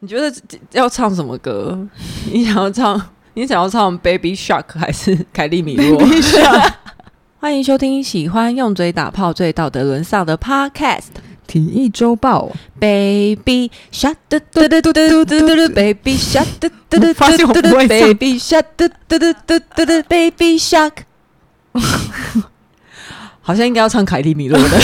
你觉得要唱什么歌？你想要唱？你想要唱 Baby Shark 还是凯利米洛？Baby Shark。欢迎收听喜欢用嘴打炮、最道德沦丧的 Podcast 体育周报。Baby Shark 嘟嘟嘟嘟嘟嘟嘟，Baby Shark 嘟嘟嘟嘟嘟嘟，Baby Shark 嘟嘟嘟嘟嘟嘟，Baby Shark。好像应该要唱凯利米洛的。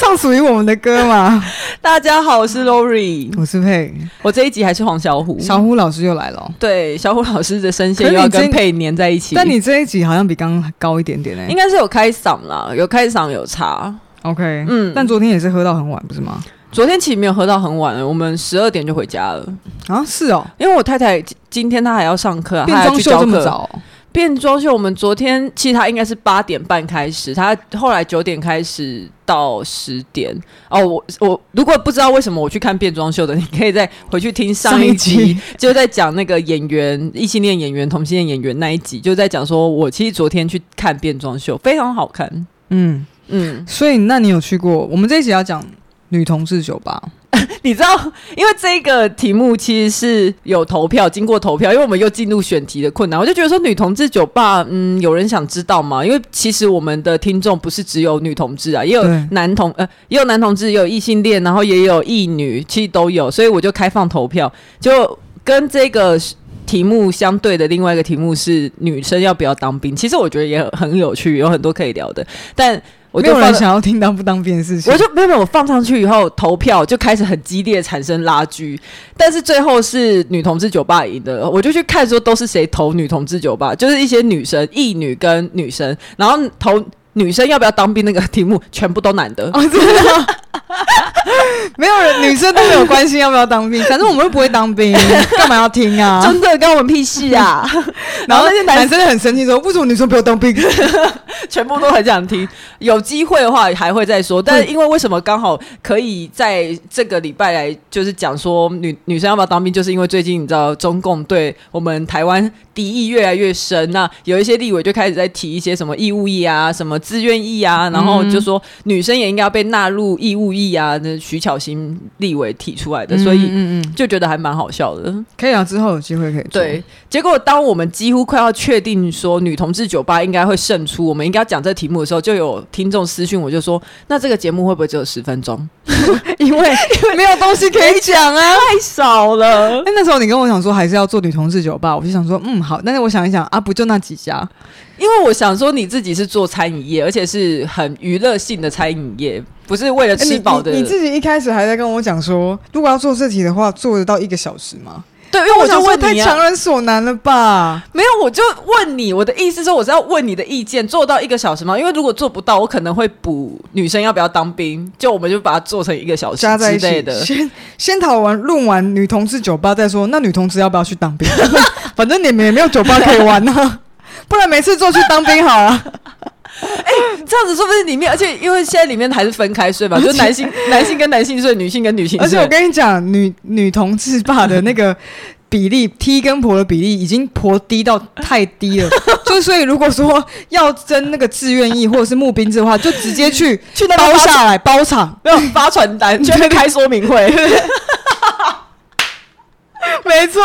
唱属于我们的歌嘛。大家好，我是 Lori，我是佩。我这一集还是黄小虎，小虎老师又来了。对，小虎老师的声线又要跟佩粘在一起。但你这一集好像比刚刚高一点点呢、欸，应该是有开嗓啦，有开嗓有差。OK，嗯，但昨天也是喝到很晚，不是吗？昨天其实没有喝到很晚，我们十二点就回家了。啊，是哦，因为我太太今天她还要上课，变装秀这么早。变装秀，我们昨天其实他应该是八点半开始，他后来九点开始到十点。哦，我我如果不知道为什么我去看变装秀的，你可以再回去听上一集，一集 就在讲那个演员异性恋演员、同性恋演员那一集，就在讲说我其实昨天去看变装秀，非常好看。嗯嗯，所以那你有去过？我们这一集要讲女同志酒吧。你知道，因为这个题目其实是有投票，经过投票，因为我们又进入选题的困难，我就觉得说女同志酒吧，嗯，有人想知道吗？因为其实我们的听众不是只有女同志啊，也有男同，呃，也有男同志，也有异性恋，然后也有异女，其实都有，所以我就开放投票，就跟这个题目相对的另外一个题目是女生要不要当兵，其实我觉得也很有趣，有很多可以聊的，但。我就没有人想要听当不当兵的事情，我就没有没有，我放上去以后投票就开始很激烈，产生拉锯，但是最后是女同志酒吧赢的，我就去看说都是谁投女同志酒吧，就是一些女生、异女跟女生，然后投女生要不要当兵那个题目全部都男的。哦，真的 没有人，女生都没有关心要不要当兵，反正我们又不会当兵，干嘛要听啊？真的关我们屁事啊！然后那些男生很生气说：“为什么女生不要当兵？”全部都很想听。有机会的话还会再说，但是因为为什么刚好可以在这个礼拜来就是讲说女女生要不要当兵，就是因为最近你知道中共对我们台湾敌意越来越深，那有一些立委就开始在提一些什么义务役啊、什么自愿意啊，然后就说女生也应该要被纳入义务役啊。那徐巧芯立委提出来的，所以就觉得还蛮好笑的。可以啊，之后有机会可以。对，结果当我们几乎快要确定说女同志酒吧应该会胜出，我们应该要讲这个题目的时候，就有听众私讯我就说：“那这个节目会不会只有十分钟？因为没有东西可以讲啊，太少了。”那时候你跟我讲说还是要做女同志酒吧，我就想说嗯好，但是我想一想啊，不就那几家？因为我想说你自己是做餐饮业，而且是很娱乐性的餐饮业。不是为了吃饱的、欸你你。你自己一开始还在跟我讲说，如果要做这题的话，做得到一个小时吗？对，因为我就问你、啊、太强人所难了吧？没有，我就问你，我的意思是，我是要问你的意见，做到一个小时吗？因为如果做不到，我可能会补女生要不要当兵，就我们就把它做成一个小时之类的。先先讨完论完女同志酒吧再说，那女同志要不要去当兵？反正你们也没有酒吧可以玩呢、啊，不然每次做去当兵好了。哎、欸，这样子说不定里面，而且因为现在里面还是分开睡嘛，就男性男性跟男性睡，女性跟女性睡。而且我跟你讲，女女同志吧的那个比例，T 跟婆的比例已经婆低到太低了。就所以如果说要争那个志愿役或者是募兵制的话，就直接去 去那包下来包场，没有发传单，就开说明会。没错，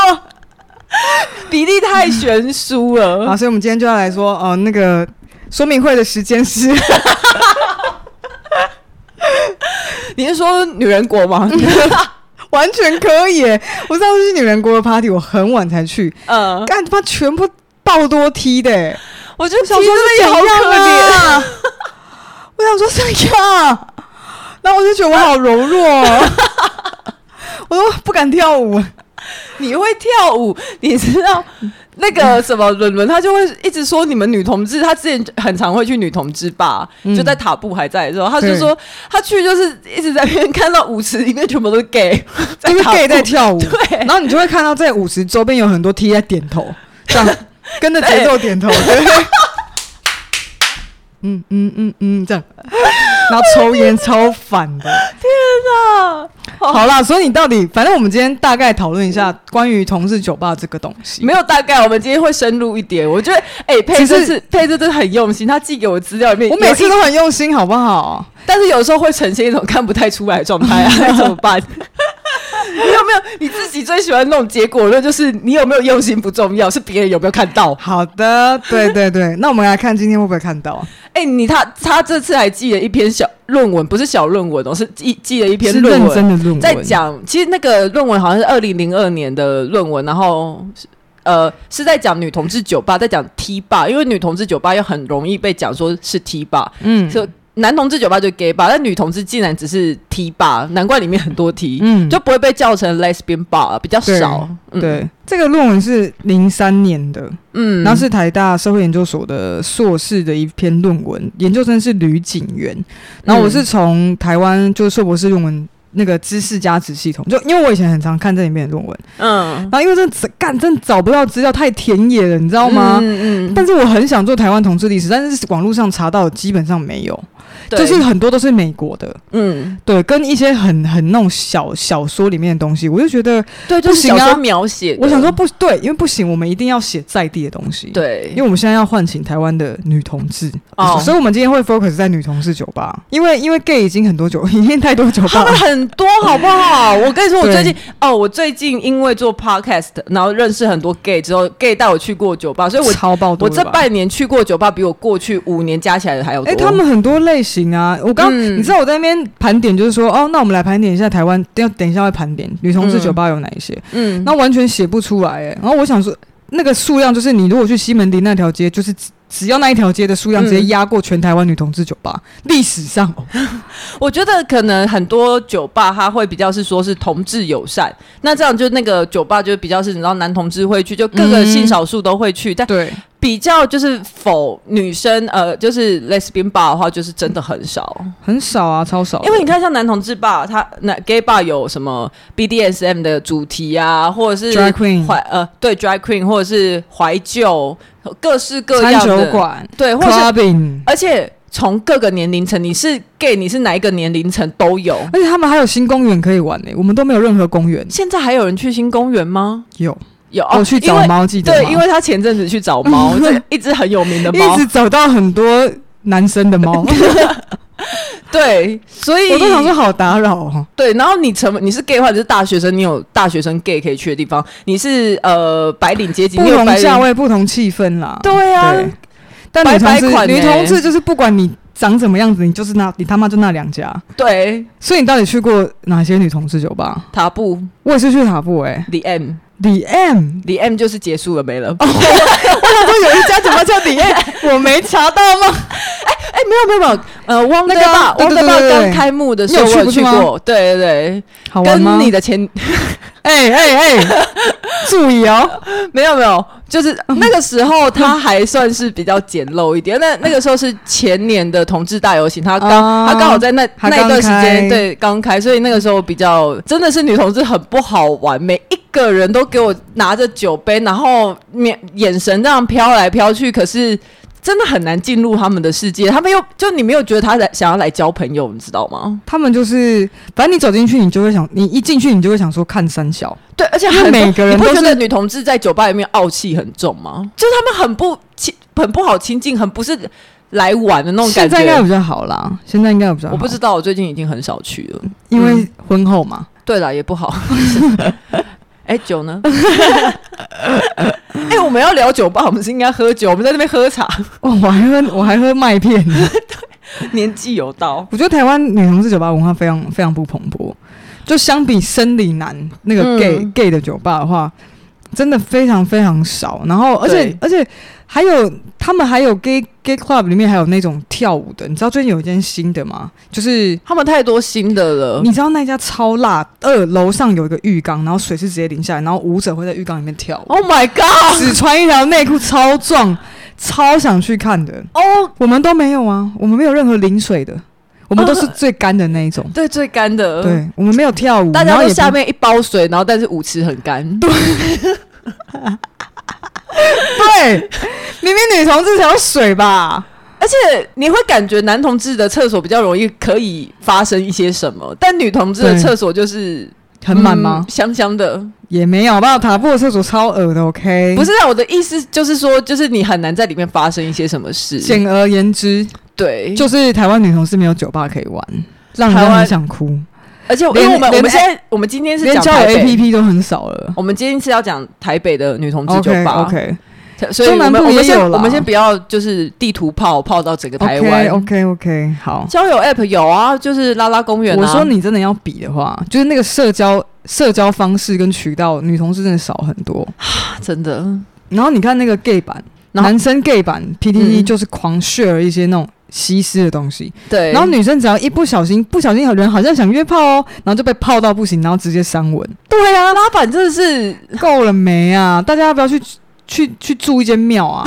比例太悬殊了。好，所以我们今天就要来说哦、呃，那个。说明会的时间是，你是说女人国吗？完全可以。我上次去女人国的 party，我很晚才去，嗯，干他妈全部爆多梯的，我就想说这也好可怜啊。我想说怎样，然后我就觉得我好柔弱，我都不敢跳舞。你会跳舞，你知道？那个什么伦伦，他就会一直说你们女同志，他之前很常会去女同志吧，就在塔布还在的时候，他就说他去就是一直在那边看到舞池里面全部都是 gay，因为 gay 在跳舞，对，然后你就会看到在舞池周边有很多 T 在点头，这样 跟着节奏点头，对，嗯嗯嗯嗯，这样。然后抽烟超烦的。天哪！好啦，所以你到底，反正我们今天大概讨论一下关于同事酒吧这个东西。没有大概，我们今天会深入一点。我觉得，哎、欸，佩这是佩这真的很用心，他寄给我资料里面，我每次都很用心，好不好？但是有时候会呈现一种看不太出来的状态啊，那怎么办？你 有没有你自己最喜欢那种结果论？就是你有没有用心不重要，是别人有没有看到。好的，对对对，那我们来看今天会不会看到？哎、欸，你他他这次还寄了一篇小论文，不是小论文哦，是寄寄了一篇论文，真的论文，在讲。其实那个论文好像是二零零二年的论文，然后呃是在讲女同志酒吧，在讲 T 吧，因为女同志酒吧又很容易被讲说是 T 吧，嗯，就。男同志酒吧就 gay 吧，但女同志竟然只是 T 吧，难怪里面很多 T，嗯，就不会被叫成 lesbian bar，比较少。对，嗯、对这个论文是零三年的，嗯，然后是台大社会研究所的硕士的一篇论文，研究生是吕景元，然后我是从台湾就是硕博士论文那个知识加值系统，就因为我以前很常看这里面的论文，嗯，然后因为真的干真的找不到资料，太田野了，你知道吗？嗯嗯，但是我很想做台湾同志历史，但是网络上查到基本上没有。就是很多都是美国的，嗯，对，跟一些很很那种小小说里面的东西，我就觉得对，就是小说描写。我想说不对，因为不行，我们一定要写在地的东西。对，因为我们现在要唤醒台湾的女同志，哦，所以我们今天会 focus 在女同志酒吧，因为因为 gay 已经很多酒，已经太多酒吧，他们很多，好不好？我跟你说，我最近哦，我最近因为做 podcast，然后认识很多 gay 之后，gay 带我去过酒吧，所以我超爆多。我这半年去过酒吧，比我过去五年加起来的还要多。哎，他们很多类型啊，我刚。嗯、你知道我在那边盘点，就是说，哦，那我们来盘点一下台湾，等等一下会盘点女同志酒吧有哪一些？嗯，那完全写不出来哎。然后我想说，那个数量就是你如果去西门町那条街，就是只只要那一条街的数量直接压过全台湾女同志酒吧。历、嗯、史上，我觉得可能很多酒吧它会比较是说是同志友善，那这样就那个酒吧就比较是你知道男同志会去，就各个性少数都会去，嗯、但对。比较就是否女生呃，就是 lesbian bar 的话，就是真的很少，很少啊，超少。因为你看，像男同志 bar，它那 gay bar 有什么 BDSM 的主题啊，或者是 drag queen 怀呃对 drag queen，或者是怀旧，各式各样的酒馆，对，或者是而且从各个年龄层，你是 gay，你是哪一个年龄层都有，而且他们还有新公园可以玩呢、欸，我们都没有任何公园。现在还有人去新公园吗？有。有，我去找猫，记得对，因为他前阵子去找猫，一只很有名的猫，一直找到很多男生的猫。对，所以我都想说好打扰哦。对，然后你成你是 gay 或者是大学生，你有大学生 gay 可以去的地方。你是呃白领阶级，不同价位，不同气氛啦。对啊，但女同志，女同志就是不管你长什么样子，你就是那，你他妈就那两家。对，所以你到底去过哪些女同志酒吧？塔布，我也是去塔布哎，The M。The M，The M 就是结束了，没了。我想说有一家酒吧叫 The M，我没查到吗？哎 哎，没有没有没有，呃，汪德巴，汪德巴刚开幕的时候我有去过，对对对，好玩吗？跟你的前，哎哎哎，注意哦，没有没有，就是那个时候他还算是比较简陋一点。那那个时候是前年的同志大游行，他刚他刚好在那那一段时间对刚开，所以那个时候比较真的是女同志很不好玩，每一。个人都给我拿着酒杯，然后面眼神这样飘来飘去，可是真的很难进入他们的世界。他们又就你没有觉得他来想要来交朋友，你知道吗？他们就是反正你走进去，你就会想，你一进去你就会想说看三小。对，而且很每个人都觉得女同志在酒吧里面傲气很重吗？就是他们很不亲，很不好亲近，很不是来玩的那种感觉。现在应该比较好啦，现在应该比较好。我不知道，我最近已经很少去了，因为婚后嘛。嗯、对了，也不好。哎，酒呢？哎，我们要聊酒吧，我们是应该喝酒。我们在那边喝茶，哦，我还喝，我还喝麦片。对，年纪有到。我觉得台湾女同志酒吧文化非常非常不蓬勃，就相比生理男那个 gay、嗯、gay 的酒吧的话，真的非常非常少。然后，而且而且还有。他们还有 gay gay club 里面还有那种跳舞的，你知道最近有一间新的吗？就是他们太多新的了。你知道那家超辣，二楼上有一个浴缸，然后水是直接淋下来，然后舞者会在浴缸里面跳舞。Oh my god！只穿一条内裤，超壮，超想去看的。哦，oh, 我们都没有啊，我们没有任何淋水的，我们都是最干的那一种。Uh, 对，最干的。对，我们没有跳舞，大家都下面一包水，然后但是舞池很干。对。对，明明女同志才有水吧？哎、而且你会感觉男同志的厕所比较容易可以发生一些什么，但女同志的厕所就是很满吗、嗯？香香的也没有，吧？塔布的厕所超恶的。OK，不是啊，我的意思就是说，就是你很难在里面发生一些什么事。简而言之，对，就是台湾女同志没有酒吧可以玩，让人很想哭。而且因为我们我们现在我们今天是讲台北 APP 都很少了，我们今天是要讲台北的女同志酒吧。OK，, okay. 所以我们我们先我们先不要就是地图炮炮到整个台湾。OK OK 好，交友 App 有啊，就是拉拉公园啊。我说你真的要比的话，就是那个社交社交方式跟渠道，女同事真的少很多，真的。然后你看那个 gay 版，男生 gay 版 PTT 就是狂 share 一些那种西施的东西，对。然后女生只要一不小心，不小心有人好像想约炮哦，然后就被泡到不行，然后直接删文。对啊，拉板真的是够了没啊？大家要不要去？去去住一间庙啊！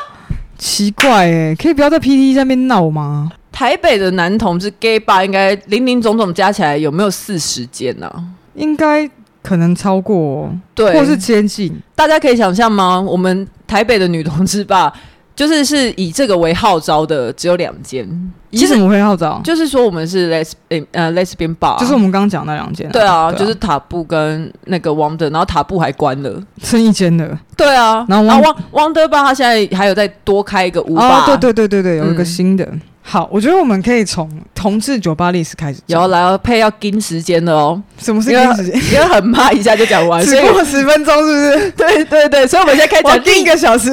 奇怪哎、欸，可以不要在 PTT 上面闹吗？台北的男同志 gay bar 应该零零总总加起来有没有四十间呢？应该可能超过，对，或是接近。大家可以想象吗？我们台北的女同志 bar 就是是以这个为号召的，只有两间。以什么为号召？就是说我们是 lesbian 呃 lesbian bar，就是我们刚刚讲那两间。对啊，就是塔布跟那个 Wonder，然后塔布还关了，剩一间了。对啊，然后 Wonder bar 他现在还有再多开一个五吧。对对对对对，有一个新的。好，我觉得我们可以从同志酒吧历史开始。有来要配要盯时间的哦。什么是盯时间？因为很怕一下就讲完，只过十分钟是不是？对对对，所以我们现在开讲第一个小时，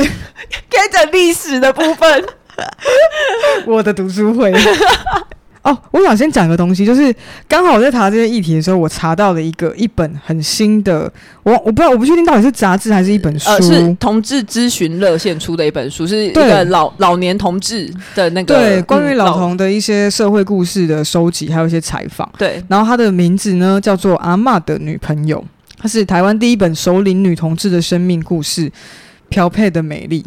开讲历史的部分。我的读书会。哦，我想先讲个东西，就是刚好我在查这些议题的时候，我查到了一个一本很新的，我我不知道，我不确定到底是杂志还是一本书，呃、是同志咨询热线出的一本书，是一个老老年同志的那个对关于老同的一些社会故事的收集，还有一些采访。对，然后他的名字呢叫做《阿嬷的女朋友》，它是台湾第一本首领女同志的生命故事，漂配的美丽。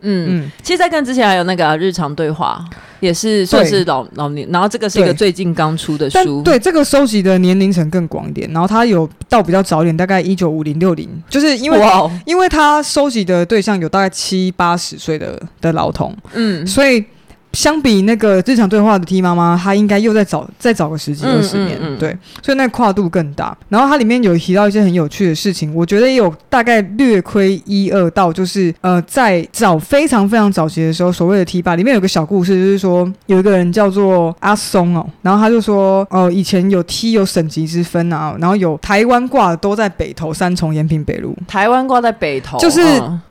嗯嗯，其实，在跟之前还有那个、啊、日常对话，也是算是老老年，然后这个是一个最近刚出的书，对，这个收集的年龄层更广一点，然后它有到比较早一点，大概一九五零六零，就是因为哇因为他收集的对象有大概七八十岁的的老童，嗯，所以。相比那个日常对话的 T 妈妈，她应该又再找再找个十几二十年，嗯嗯嗯、对，所以那个跨度更大。然后它里面有提到一些很有趣的事情，我觉得也有大概略窥一二到，就是呃，在早非常非常早期的时候，所谓的 T 吧里面有个小故事，就是说有一个人叫做阿松哦，然后他就说哦、呃，以前有 T 有省级之分啊，然后有台湾挂的都在北投三重延平北路，台湾挂在北投，就是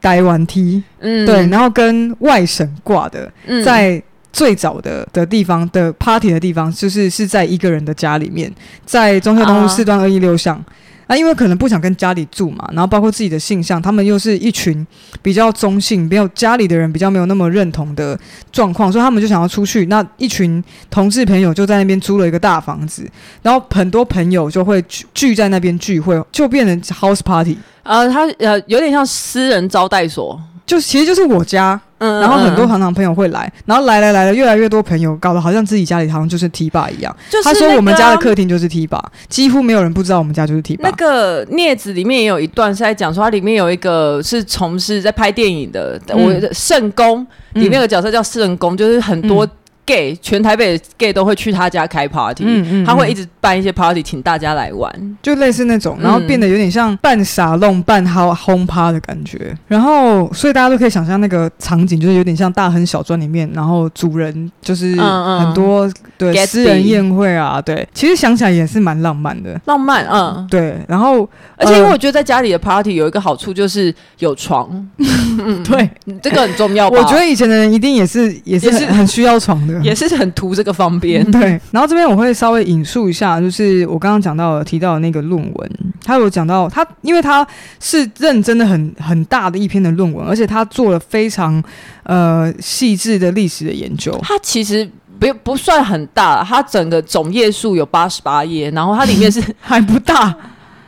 台湾 T，嗯，对，然后跟外省挂的在。嗯最早的的地方的 party 的地方，就是是在一个人的家里面，在中孝东路四段二一六巷。啊，因为可能不想跟家里住嘛，然后包括自己的性向，他们又是一群比较中性，没有家里的人比较没有那么认同的状况，所以他们就想要出去。那一群同志朋友就在那边租了一个大房子，然后很多朋友就会聚聚在那边聚会，就变成 house party。呃，他呃有点像私人招待所。就其实就是我家，嗯，然后很多糖糖朋友会来，然后来来来了越来越多朋友，搞得好像自己家里好像就是 T 吧一样。就是他说我们家的客厅就是 T 吧，几乎没有人不知道我们家就是 T 吧。那个镊子里面也有一段是在讲说，它里面有一个是从事在拍电影的，我圣宫里面有个角色叫圣宫，就是很多。Gay 全台北的 gay 都会去他家开 party，嗯嗯嗯，他会一直办一些 party，请大家来玩，就类似那种，然后变得有点像半傻弄、半 home party 的感觉。然后，所以大家都可以想象那个场景，就是有点像大亨小传里面，然后主人就是很多对私人宴会啊，对，其实想起来也是蛮浪漫的，浪漫，嗯，对。然后，而且因为我觉得在家里的 party 有一个好处就是有床，对，这个很重要吧。我觉得以前的人一定也是也是很需要床的。也是很图这个方便，对。然后这边我会稍微引述一下，就是我刚刚讲到提到的那个论文，他有讲到他，因为他是认真的很很大的一篇的论文，而且他做了非常呃细致的历史的研究。他其实不不算很大，他整个总页数有八十八页，然后它里面是 还不大。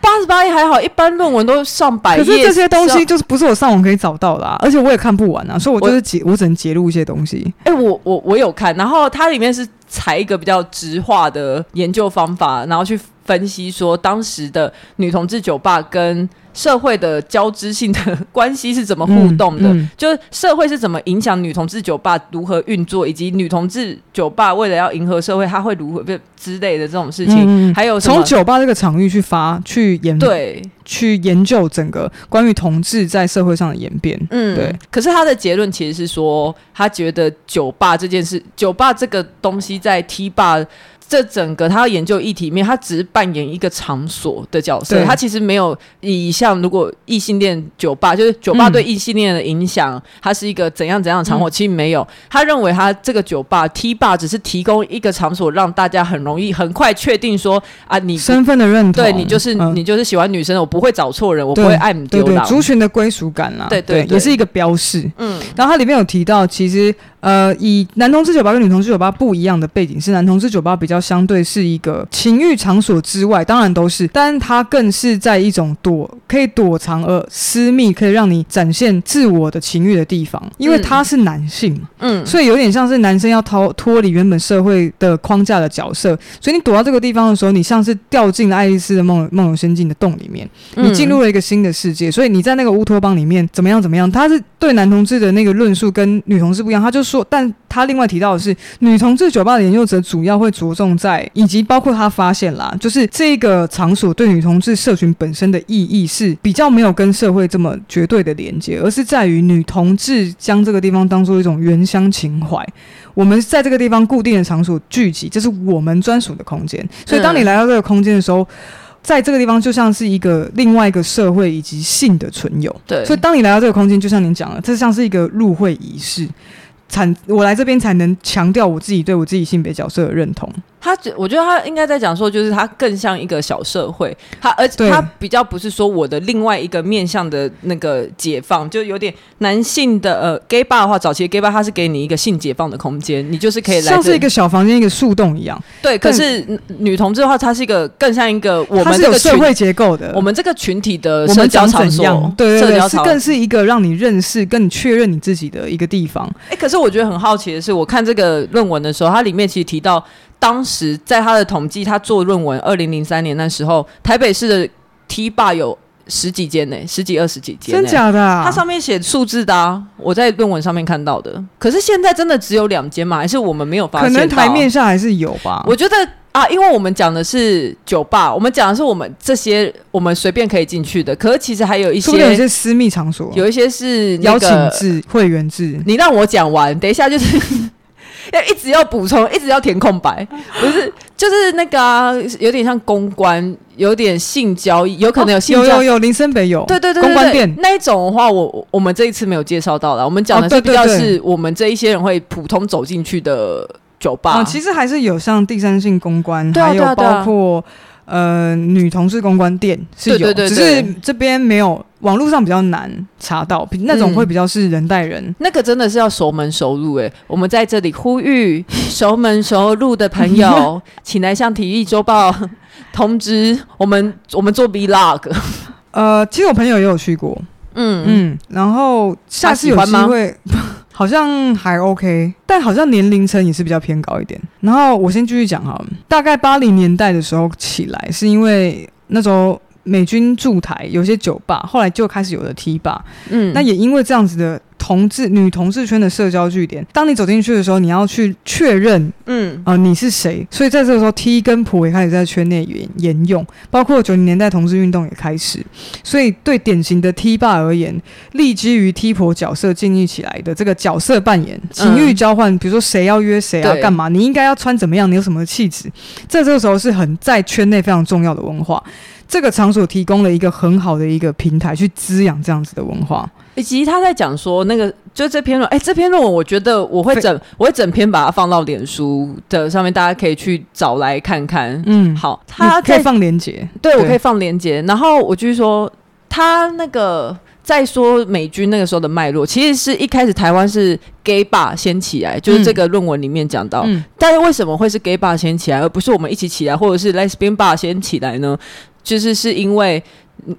八十八页还好，一般论文都上百页。可是这些东西就是不是我上网可以找到的啊，而且我也看不完啊，所以我就是截，我，我只能截录一些东西。哎、欸，我我我有看，然后它里面是采一个比较直化的研究方法，然后去分析说，当时的女同志酒吧跟社会的交织性的关系是怎么互动的？嗯嗯、就是社会是怎么影响女同志酒吧如何运作，以及女同志酒吧为了要迎合社会，它会如何之类的这种事情。嗯、还有从酒吧这个场域去发去研对去研究整个关于同志在社会上的演变。嗯，对。可是他的结论其实是说，他觉得酒吧这件事，酒吧这个东西在 T 吧。这整个他要研究议题面，他只是扮演一个场所的角色，他其实没有以像如果异性恋酒吧，就是酒吧对异性恋的影响，它是一个怎样怎样的场所，其实没有。他认为他这个酒吧 T 吧只是提供一个场所，让大家很容易很快确定说啊，你身份的认同，对你就是你就是喜欢女生，我不会找错人，我不会爱你丢了。族群的归属感啊，对对，也是一个标示。嗯，然后它里面有提到，其实。呃，以男同志酒吧跟女同志酒吧不一样的背景是，男同志酒吧比较相对是一个情欲场所之外，当然都是，但它更是在一种躲可以躲藏而私密，可以让你展现自我的情欲的地方，因为他是男性，嗯，所以有点像是男生要逃脱离原本社会的框架的角色，所以你躲到这个地方的时候，你像是掉进了爱丽丝的梦梦游仙境的洞里面，你进入了一个新的世界，所以你在那个乌托邦里面怎么样怎么样，他是对男同志的那个论述跟女同志不一样，他就。说，但他另外提到的是，女同志酒吧的研究者主要会着重在，以及包括他发现啦，就是这个场所对女同志社群本身的意义是比较没有跟社会这么绝对的连接，而是在于女同志将这个地方当做一种原乡情怀。我们在这个地方固定的场所聚集，这是我们专属的空间。所以当你来到这个空间的时候，在这个地方就像是一个另外一个社会以及性的存有。对，所以当你来到这个空间，就像您讲了，这像是一个入会仪式。产我来这边才能强调我自己对我自己性别角色的认同。他，我觉得他应该在讲说，就是他更像一个小社会，他而且他比较不是说我的另外一个面向的那个解放，就有点男性的呃 gay bar 的话，早期 gay bar 它是给你一个性解放的空间，你就是可以来像是一个小房间一个树洞一样。对，可是女同志的话，它是一个更像一个我们这个社会结构的，我们这个群体的社交场所，对对对，是更是一个让你认识、跟你确认你自己的一个地方。哎、欸，可是我觉得很好奇的是，我看这个论文的时候，它里面其实提到。当时在他的统计，他做论文，二零零三年那时候，台北市的 T 霸有十几间呢，十几二十几间，真假的啊？它上面写数字的啊，我在论文上面看到的。可是现在真的只有两间吗？还是我们没有发现？可能台面上还是有吧。我觉得啊，因为我们讲的是酒吧，我们讲的是我们这些我们随便可以进去的。可是其实还有一些，有一些私密场所，有一些是邀请制、会员制。你让我讲完，等一下就是。要一直要补充，一直要填空白，不是，就是那个啊，有点像公关，有点性交易，有可能有性交易，哦、有有有林森北有，对对对，公关店那一种的话，我我们这一次没有介绍到了，我们讲的是比较是我们这一些人会普通走进去的酒吧，哦，其实还是有像第三性公关，还有包括。呃，女同事公关店是有，只是这边没有，网络上比较难查到，那种会比较是人带人，嗯，那个真的是要熟门熟路诶。我们在这里呼吁 熟门熟路的朋友，请来向体育周报通知我们，我们做 vlog。呃，其实我朋友也有去过，嗯嗯，然后下次有机会。好像还 OK，但好像年龄层也是比较偏高一点。然后我先继续讲哈，大概八零年代的时候起来，是因为那时候美军驻台，有些酒吧，后来就开始有了 T 吧。嗯，那也因为这样子的。同志、女同志圈的社交据点，当你走进去的时候，你要去确认，嗯啊、呃，你是谁？所以在这个时候，T 跟普也开始在圈内沿沿用，包括九零年代同志运动也开始。所以对典型的 T 爸而言，立基于 T 婆角色建立起来的这个角色扮演、情欲交换，比如说谁要约谁啊，干嘛？你应该要穿怎么样？你有什么气质？在这个时候是很在圈内非常重要的文化。这个场所提供了一个很好的一个平台，去滋养这样子的文化。以及他在讲说，那个就这篇论，哎，这篇论文我觉得我会整，我会整篇把它放到脸书的上面，大家可以去找来看看。嗯，好，他可以放链接，对，对我可以放链接。然后我就是说，他那个在说美军那个时候的脉络，其实是一开始台湾是 gay bar 先起来，就是这个论文里面讲到。嗯，但是为什么会是 gay bar 先起来，而不是我们一起起来，或者是 lesbian bar 先起来呢？就是是因为，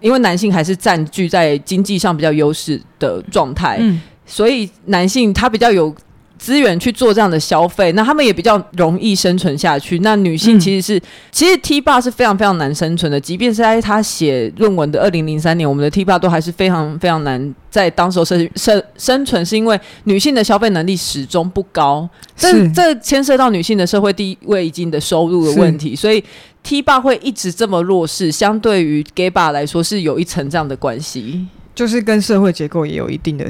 因为男性还是占据在经济上比较优势的状态，嗯，所以男性他比较有资源去做这样的消费，那他们也比较容易生存下去。那女性其实是，嗯、其实 T 爸是非常非常难生存的，即便是在他写论文的二零零三年，我们的 T 爸都还是非常非常难在当时候生生生存，是因为女性的消费能力始终不高，这这牵涉到女性的社会地位以及你的收入的问题，所以 T 爸会一直这么弱势，相对于 Gay 爸来说是有一层这样的关系。就是跟社会结构也有一定的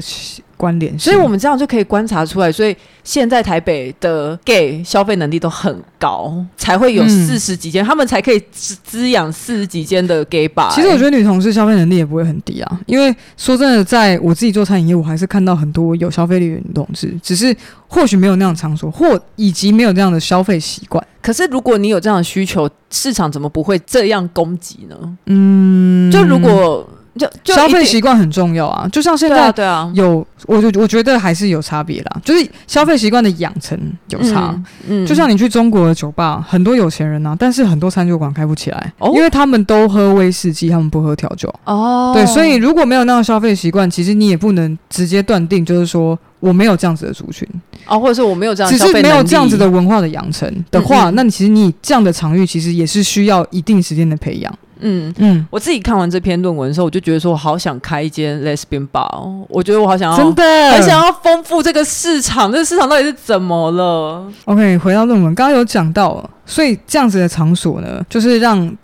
关联，所以我们这样就可以观察出来。所以现在台北的 gay 消费能力都很高，才会有四十几间，嗯、他们才可以滋滋养四十几间的 gay bar。其实我觉得女同事消费能力也不会很低啊，因为说真的，在我自己做餐饮业，我还是看到很多有消费力的女同志，只是或许没有那样场所，或以及没有这样的消费习惯。可是如果你有这样的需求，市场怎么不会这样供给呢？嗯，就如果。就，就消费习惯很重要啊，就像现在有，对啊，我就我觉得还是有差别啦，就是消费习惯的养成有差。嗯，嗯。就像你去中国的酒吧，很多有钱人啊，但是很多餐酒馆开不起来，哦，因为他们都喝威士忌，他们不喝调酒。哦，对，所以如果没有那样消费习惯，其实你也不能直接断定，就是说我没有这样子的族群。啊，或者是我没有这样，只是没有这样子的文化的养成的话，嗯嗯。那你其实你这样的场域其实也是需要一定时间的培养。嗯嗯，我自己看完这篇论文的时候，我就觉得说，我好想开一间 lesbian bar。我觉得我好想要，真的很想要丰富这个市场。这个市场到底是怎么了？OK，回到论文，刚刚有讲到。所以这样子的场所呢，就是让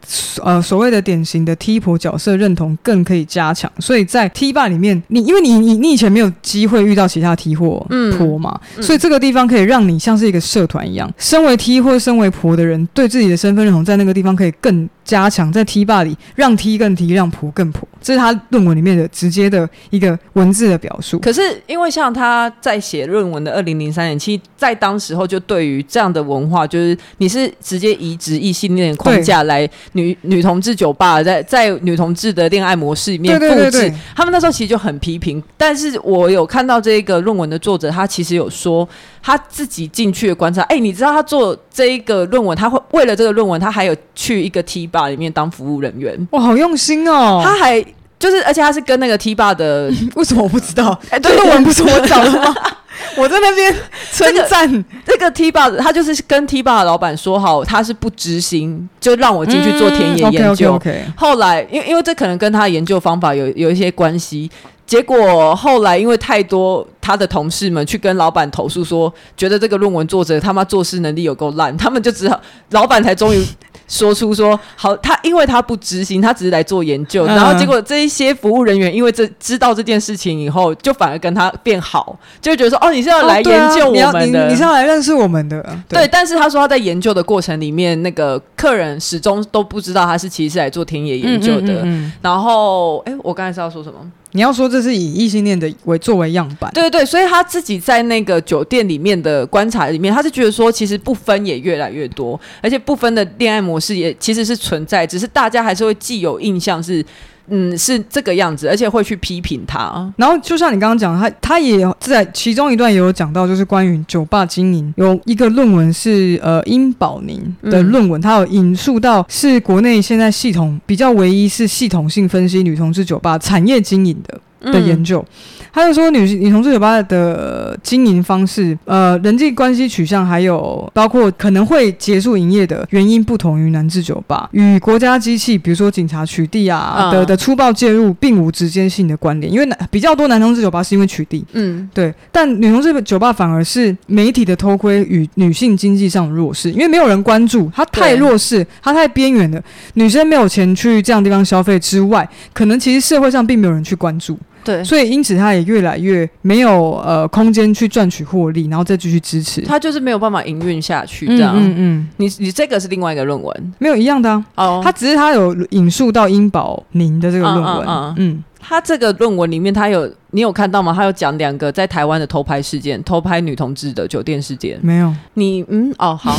呃所谓的典型的 T 婆角色认同更可以加强。所以在 T 吧里面，你因为你你你以前没有机会遇到其他 T 或婆嘛，嗯、所以这个地方可以让你像是一个社团一样，身为 T 或身为婆的人，对自己的身份认同在那个地方可以更加强。在 T 霸里，让 T 更 T，让婆更婆，这是他论文里面的直接的一个文字的表述。可是因为像他在写论文的二零零三年，其实在当时候就对于这样的文化，就是你是。直接移植异性恋框架来女女同志酒吧，在在女同志的恋爱模式里面复制，对对对对，他们那时候其实就很批评。但是我有看到这个论文的作者，他其实有说他自己进去的观察。哎、欸，你知道他做这一个论文，他会为了这个论文，他还有去一个 T 吧里面当服务人员。哇，好用心哦！他还就是，而且他是跟那个 T 爸的，为什么我不知道？哎、欸，这论文不是我找的吗？我在那边称赞这个 T 爸，他就是跟 T 爸的老板说好，他是不执行，就让我进去做田野研究。嗯、okay, okay, okay. 后来，因为因为这可能跟他的研究方法有有一些关系，结果后来因为太多他的同事们去跟老板投诉说，觉得这个论文作者他妈做事能力有够烂，他们就只好老板才终于。说出说好，他因为他不执行，他只是来做研究，然后结果这一些服务人员因为这知道这件事情以后，就反而跟他变好，就会觉得说哦，你是要来研究我们的，哦啊、你，你，你是要来认识我们的，对。对，但是他说他在研究的过程里面，那个客人始终都不知道他是其实是来做田野研究的。然后，哎，我刚才是要说什么？你要说这是以异性恋的为作为样板，对对对，所以他自己在那个酒店里面的观察里面，他是觉得说，其实不分也越来越多，而且不分的恋爱模式也其实是存在，只是大家还是会既有印象是。嗯，是这个样子，而且会去批评他。然后就像你刚刚讲，他他也在其中一段也有讲到，就是关于酒吧经营有一个论文是呃殷宝宁的论文，他有引述到是国内现在系统比较唯一是系统性分析女同志酒吧产业经营的。的研究，他就说女女同志酒吧的经营方式，呃，人际关系取向，还有包括可能会结束营业的原因不同于男制酒吧，与国家机器，比如说警察取缔啊的的粗暴介入，并无直接性的关联。因为男比较多男同志酒吧是因为取缔，嗯，对，但女同志酒吧反而是媒体的偷窥与女性经济上的弱势，因为没有人关注，她太弱势，她太边缘了，女生没有钱去这样的地方消费之外，可能其实社会上并没有人去关注。对，所以因此他也越来越没有呃空间去赚取获利，然后再继续支持，他就是没有办法营运下去这样。嗯嗯，嗯你你这个是另外一个论文，没有一样的啊。哦，他只是他有引述到英宝宁的这个论文。嗯，他这个论文里面他有。你有看到吗？他有讲两个在台湾的偷拍事件，偷拍女同志的酒店事件。没有。你嗯哦好，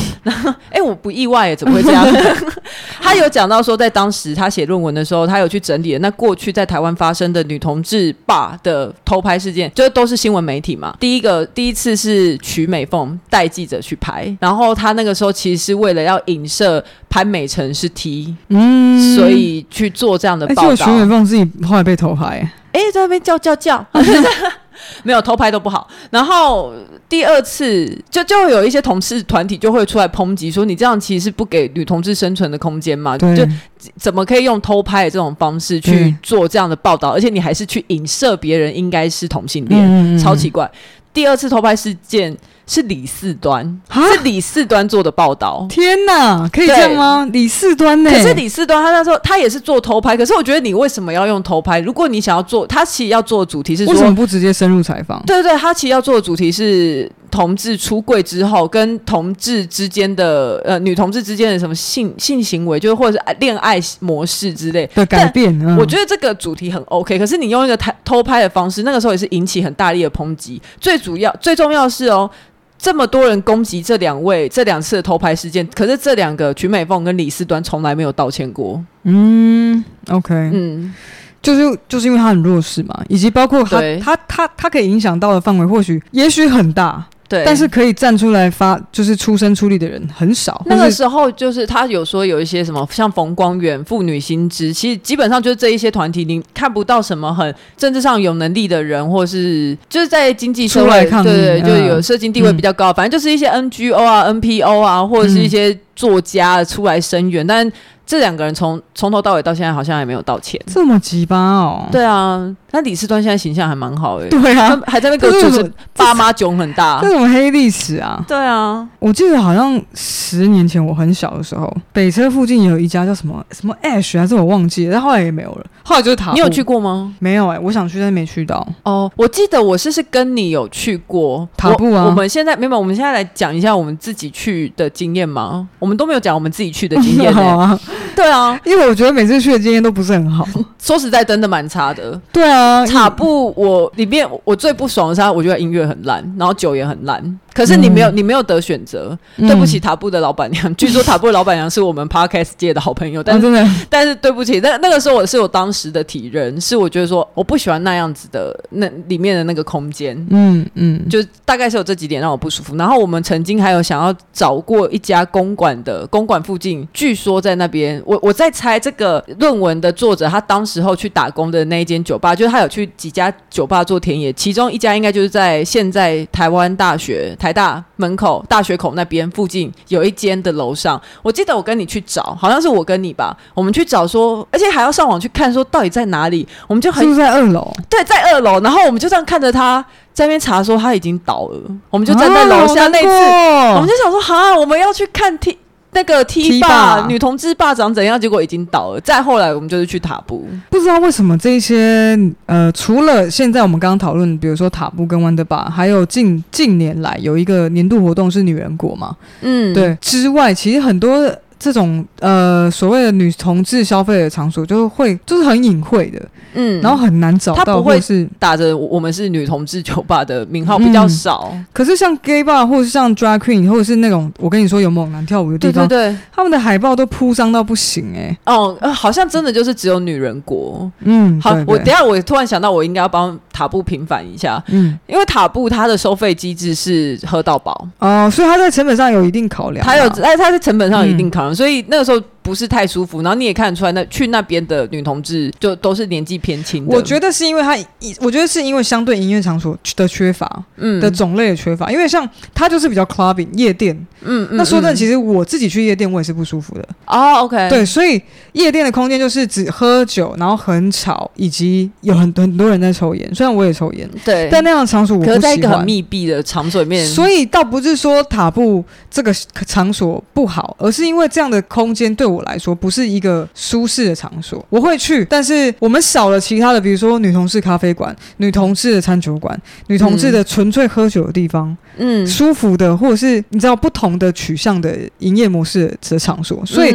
哎、欸、我不意外，怎么会这样？他有讲到说，在当时他写论文的时候，他有去整理那过去在台湾发生的女同志吧的偷拍事件，就都是新闻媒体嘛。第一个第一次是曲美凤带记者去拍，然后他那个时候其实是为了要影射潘美辰是 T，嗯，所以去做这样的报道。欸、曲美凤自己后来被偷拍。哎、欸，在那边叫叫叫，没有偷拍都不好。然后第二次就就有一些同事团体就会出来抨击说，你这样其实是不给女同志生存的空间嘛？对就怎么可以用偷拍的这种方式去做这样的报道？而且你还是去影射别人应该是同性恋，嗯嗯嗯超奇怪。第二次偷拍事件。是李四端，是李四端做的报道。天哪，可以这样吗？李四端呢？可是李四端他那时候他也是做偷拍，可是我觉得你为什么要用偷拍？如果你想要做，他其实要做的主题是说，为什么不直接深入采访？对对对，他其实要做的主题是同志出柜之后跟同志之间的呃女同志之间的什么性性行为，就是或者是恋爱模式之类的改变。嗯、我觉得这个主题很 OK，可是你用一个偷拍的方式，那个时候也是引起很大力的抨击。最主要最重要的是哦。这么多人攻击这两位这两次的偷拍事件，可是这两个曲美凤跟李四端从来没有道歉过。嗯，OK，嗯，就是就是因为他很弱势嘛，以及包括他他他可以影响到的范围，或许也许很大。对，但是可以站出来发，就是出声出力的人很少。那个时候，就是他有说有一些什么，像冯光远、妇女新知，其实基本上就是这一些团体，你看不到什么很政治上有能力的人，或是就是在经济社会，对对，就有社经地位比较高，嗯、反正就是一些 NGO 啊、NPO 啊，或者是一些作家出来声援，嗯、但。这两个人从从头到尾到现在好像还没有道歉，这么鸡巴哦？对啊，那李四端现在形象还蛮好诶。对啊，还在那个就是爸妈囧很大，这种黑历史啊。对啊，我记得好像十年前我很小的时候，北车附近有一家叫什么什么 Ash 还是我忘记了，但后来也没有了。后来就是塔，你有去过吗？没有哎，我想去但没去到。哦，我记得我是是跟你有去过塔布啊。我们现在没有，我们现在来讲一下我们自己去的经验吗？我们都没有讲我们自己去的经验 呢。对啊，因为我觉得每次去的经验都不是很好，说实在真的蛮差的。对啊，塔布我里面我最不爽的是，他我觉得音乐很烂，然后酒也很烂。可是你没有，嗯、你没有得选择。对不起，塔布的老板娘。嗯、据说塔布的老板娘是我们 Podcast 界的好朋友，但是、哦、但是对不起，那那个时候我是我当时的体认，是我觉得说我不喜欢那样子的那里面的那个空间。嗯嗯，就大概是有这几点让我不舒服。然后我们曾经还有想要找过一家公馆的公馆附近，据说在那边，我我在猜这个论文的作者他当时候去打工的那一间酒吧，就是他有去几家酒吧做田野，其中一家应该就是在现在台湾大学。台大门口、大学口那边附近有一间的楼上，我记得我跟你去找，好像是我跟你吧，我们去找说，而且还要上网去看说到底在哪里，我们就很是不是在二楼？对，在二楼，然后我们就这样看着他在那边查说他已经倒了，我们就站在楼下那次，啊、我们就想说哈，我们要去看 T。那个 T 霸，女同志霸长怎样？结果已经倒了。再后来，我们就是去塔布。不知道为什么这些呃，除了现在我们刚刚讨论，比如说塔布跟 Wonder Bar，还有近近年来有一个年度活动是女人国嘛，嗯，对之外，其实很多。这种呃所谓的女同志消费的场所，就会就是很隐晦的，嗯，然后很难找到，他不会是打着我们是女同志酒吧的名号比较少。嗯、可是像 gay bar 或者是像 drag queen 或者是那种我跟你说有猛男跳舞的地方，对对对，他们的海报都铺张到不行哎、欸。哦、呃，好像真的就是只有女人国。嗯，好，我等下我突然想到，我应该要帮塔布平反一下，嗯，因为塔布它的收费机制是喝到饱。哦，所以它在成本上有一定考量，它有哎，它在成本上有一定考量，嗯、所以那个时候。不是太舒服，然后你也看得出来，那去那边的女同志就都是年纪偏轻的。我觉得是因为他，我觉得是因为相对音乐场所的缺乏，嗯，的种类的缺乏。因为像他就是比较 clubbing 夜店，嗯，嗯，那说真的，其实我自己去夜店我也是不舒服的。哦，OK，对，所以夜店的空间就是只喝酒，然后很吵，以及有很很多人在抽烟。虽然我也抽烟，对，但那样的场所我不喜欢。在一个很密闭的场所里面，所以倒不是说塔布这个场所不好，而是因为这样的空间对我。我来说不是一个舒适的场所，我会去，但是我们少了其他的，比如说女同事咖啡馆、女同事的餐酒馆、女同志的纯粹喝酒的地方，嗯，舒服的，或者是你知道不同的取向的营业模式的场所，所以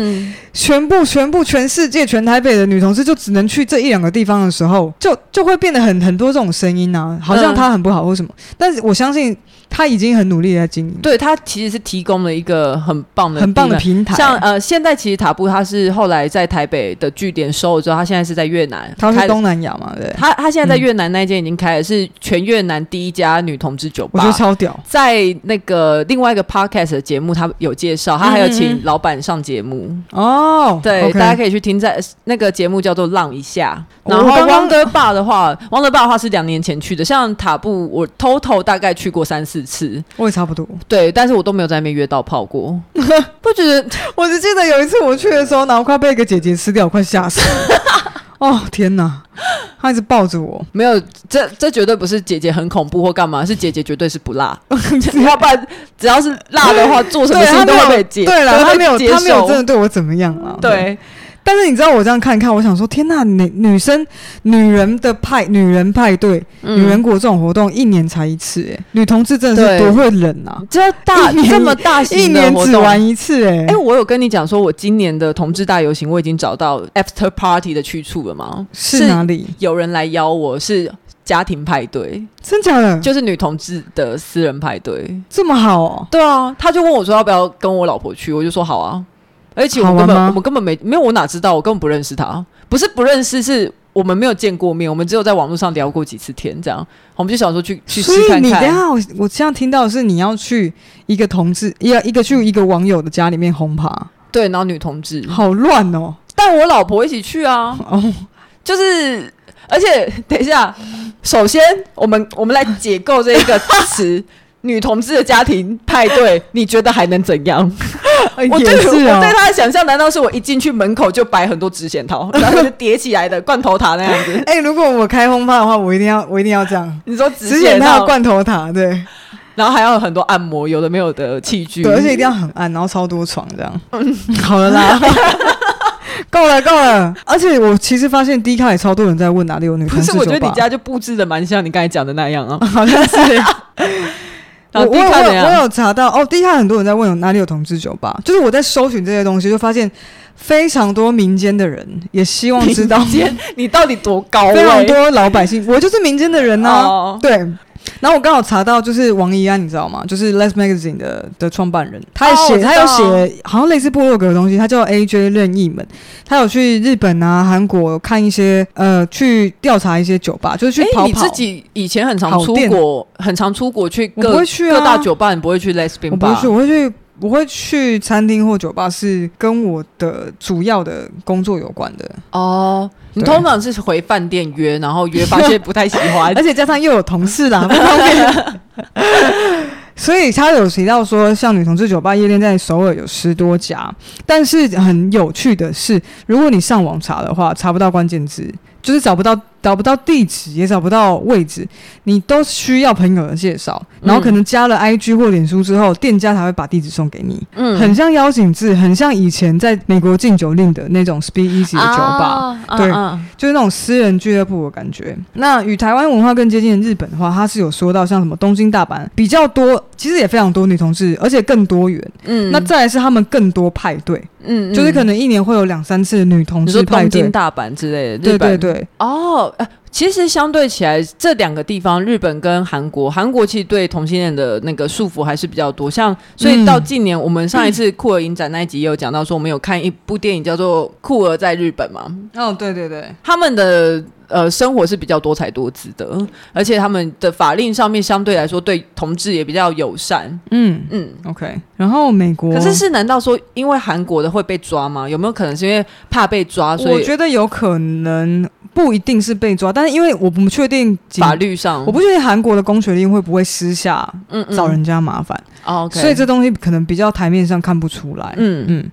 全部、全部、全世界、全台北的女同志就只能去这一两个地方的时候，就就会变得很很多这种声音啊，好像她很不好或什么，但是我相信。他已经很努力在经营，对，他其实是提供了一个很棒的、很棒的平台。像呃，现在其实塔塔布他是后来在台北的据点收了之后，他现在是在越南，他是东南亚嘛？对，他他现在在越南那间已经开了，是全越南第一家女同志酒吧，我觉得超屌。在那个另外一个 podcast 的节目，他有介绍，他还有请老板上节目哦。对.大家可以去听，在那个节目叫做《浪一下》。然后 Wonder Bar 的话，Wonder Bar 的话是两年前去的，像塔布我 total 大概去过三四次，我也差不多。对，但是我都没有在那边约到炮过。不觉得？我只记得有一次我去的时候，然后快被一个姐姐吃掉，快吓死了。哦天哪，她一直抱着我。没有，这这绝对不是姐姐很恐怖或干嘛，是姐姐绝对是不辣。要不然只要是辣的话，做什么事情都会被接。对了，她没有，她没有真的对我怎么样啊？对。但是你知道我这样看一看，我想说，天呐，女女生、女人的派、女人派对、嗯、女人国这种活动，一年才一次，哎，女同志真的是多会忍啊！这大这么大型一年只玩一次，哎，哎，我有跟你讲说，我今年的同志大游行，我已经找到 after party 的去处了吗？是哪里？有人来邀我，是家庭派对，真假的？就是女同志的私人派对，这么好哦？对啊，他就问我说要不要跟我老婆去，我就说好啊。而且我根本我们根本没没有，我哪知道，我根本不认识他，不是不认识，是我们没有见过面，我们只有在网络上聊过几次天，这样。我们就想说去去试看看。所以你等下，我我这样听到的是你要去一个同志，一个一个去一个网友的家里面轰趴，对，然后女同志。好乱哦，带我老婆一起去啊，哦，就是而且等一下，首先我们我们来解构这一个词。女同志的家庭派对，你觉得还能怎样？我对、哦、我对他的想象，难道是我一进去门口就摆很多纸钱套，然后就叠起来的罐头塔那样子？哎、欸，如果我开轰趴的话，我一定要，我一定要这样。你说纸钱套、罐头塔，对，然后还要有很多按摩，有的没有的器具，对，而且一定要很暗，然后超多床这样。嗯，好了啦，够了够了。而且我其实发现 D 卡也超多人在问哪里有女同志。不是，我觉得你家就布置的蛮像你刚才讲的那样啊，好像是。我我有我有查到哦，地下很多人在问有哪里有同志酒吧，就是我在搜寻这些东西，就发现非常多民间的人也希望知道，民间你到底多高、欸？非常多老百姓，我就是民间的人呢、啊，oh. 对。然后我刚好查到，就是王一安，你知道吗？就是 Less Magazine 的的创办人，他也写，oh, 他有写，好像类似部落格的东西，他叫 AJ 任意门，他有去日本啊、韩国看一些，呃，去调查一些酒吧，就是去跑跑。欸、你自己以前很常出国，很常出国去各，各大酒吧，你不会去 Lesbian 吧？我不会去，我会去。我会去餐厅或酒吧，是跟我的主要的工作有关的哦。你通常是回饭店约，然后约发现 不太喜欢，而且加上又有同事啦，不方便。所以他有提到说，像女同志酒吧夜店在首尔有十多家，但是很有趣的是，如果你上网查的话，查不到关键字，就是找不到。找不到地址，也找不到位置，你都需要朋友的介绍，然后可能加了 IG 或脸书之后，店家才会把地址送给你。嗯，很像邀请制，很像以前在美国禁酒令的那种 Speakeasy 的酒吧，啊、对、啊，就是那种私人俱乐部的感觉。那与台湾文化更接近的日本的话，它是有说到像什么东京、大阪比较多，其实也非常多女同志，而且更多元。嗯，那再来是他们更多派对，嗯，就是可能一年会有两三次女同志派对，东京、大阪之类的。对对对，哦。呃，其实相对起来，这两个地方，日本跟韩国，韩国其实对同性恋的那个束缚还是比较多。像，所以到近年，我们上一次酷儿影展那一集也有讲到，说我们有看一部电影叫做《酷儿在日本》嘛。哦，对对对，他们的呃生活是比较多才多姿的，而且他们的法令上面相对来说对同志也比较友善。嗯嗯，OK。然后美国，可是是难道说因为韩国的会被抓吗？有没有可能是因为怕被抓？所以我觉得有可能。不一定是被抓，但是因为我不确定法律上，我不确定韩国的公权力会不会私下找人家麻烦，嗯嗯，所以这东西可能比较台面上看不出来。嗯嗯。